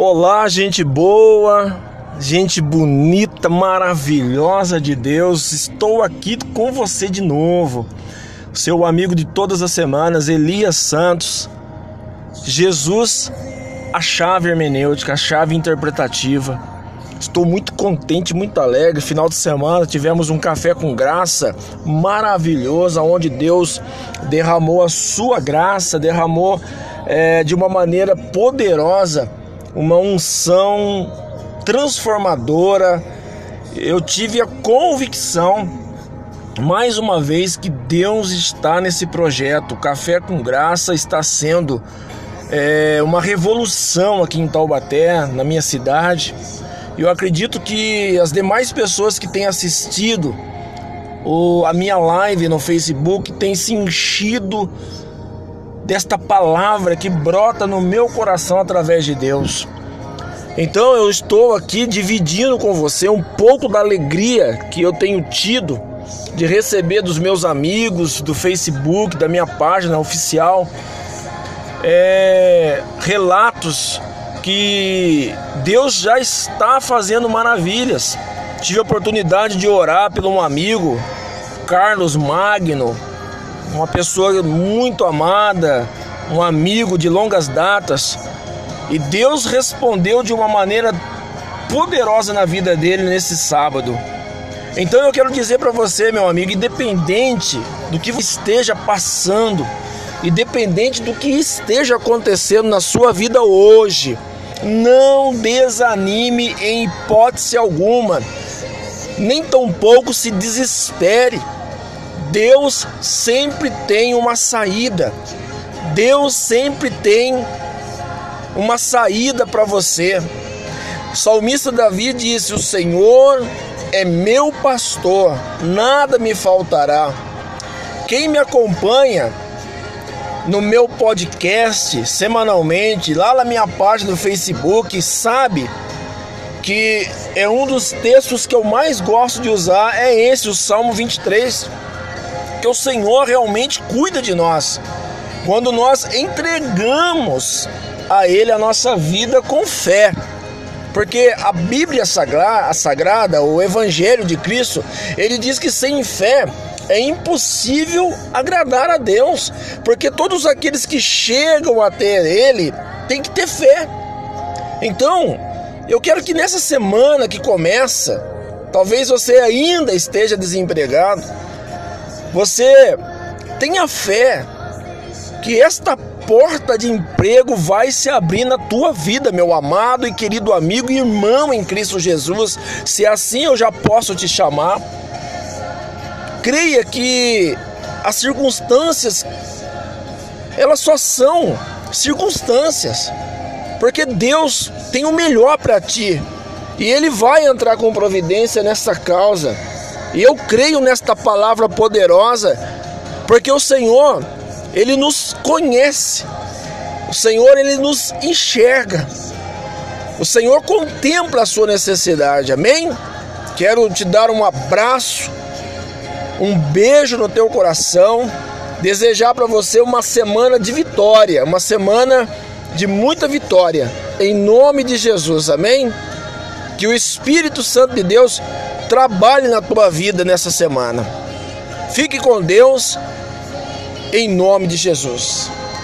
Olá, gente boa, gente bonita, maravilhosa de Deus. Estou aqui com você de novo. Seu amigo de todas as semanas, Elias Santos. Jesus, a chave hermenêutica, a chave interpretativa. Estou muito contente, muito alegre. Final de semana tivemos um café com graça maravilhoso, onde Deus derramou a sua graça, derramou é, de uma maneira poderosa uma unção transformadora. Eu tive a convicção, mais uma vez, que Deus está nesse projeto. O Café com Graça está sendo é, uma revolução aqui em Taubaté, na minha cidade. Eu acredito que as demais pessoas que têm assistido o, a minha live no Facebook têm se enchido desta palavra que brota no meu coração através de Deus. Então eu estou aqui dividindo com você um pouco da alegria que eu tenho tido de receber dos meus amigos, do Facebook, da minha página oficial, é, relatos que Deus já está fazendo maravilhas. Tive a oportunidade de orar pelo um amigo, Carlos Magno, uma pessoa muito amada, um amigo de longas datas, e Deus respondeu de uma maneira poderosa na vida dele nesse sábado. Então eu quero dizer para você, meu amigo, independente do que esteja passando, independente do que esteja acontecendo na sua vida hoje, não desanime em hipótese alguma, nem tampouco se desespere. Deus sempre tem uma saída. Deus sempre tem uma saída para você. O salmista Davi disse: O Senhor é meu pastor, nada me faltará. Quem me acompanha no meu podcast semanalmente, lá na minha página do Facebook, sabe que é um dos textos que eu mais gosto de usar é esse, o Salmo 23 que o Senhor realmente cuida de nós. Quando nós entregamos a Ele a nossa vida com fé. Porque a Bíblia Sagrada, a Sagrada, o Evangelho de Cristo, ele diz que sem fé é impossível agradar a Deus, porque todos aqueles que chegam até Ele têm que ter fé. Então, eu quero que nessa semana que começa, talvez você ainda esteja desempregado, você tenha fé que esta porta de emprego vai se abrir na tua vida, meu amado e querido amigo e irmão em Cristo Jesus. Se assim eu já posso te chamar, creia que as circunstâncias elas só são circunstâncias, porque Deus tem o melhor para ti e Ele vai entrar com providência nessa causa. E eu creio nesta palavra poderosa, porque o Senhor, Ele nos conhece, o Senhor, Ele nos enxerga, o Senhor contempla a sua necessidade, amém? Quero te dar um abraço, um beijo no teu coração, desejar para você uma semana de vitória, uma semana de muita vitória, em nome de Jesus, amém? Que o Espírito Santo de Deus trabalhe na tua vida nessa semana. Fique com Deus, em nome de Jesus.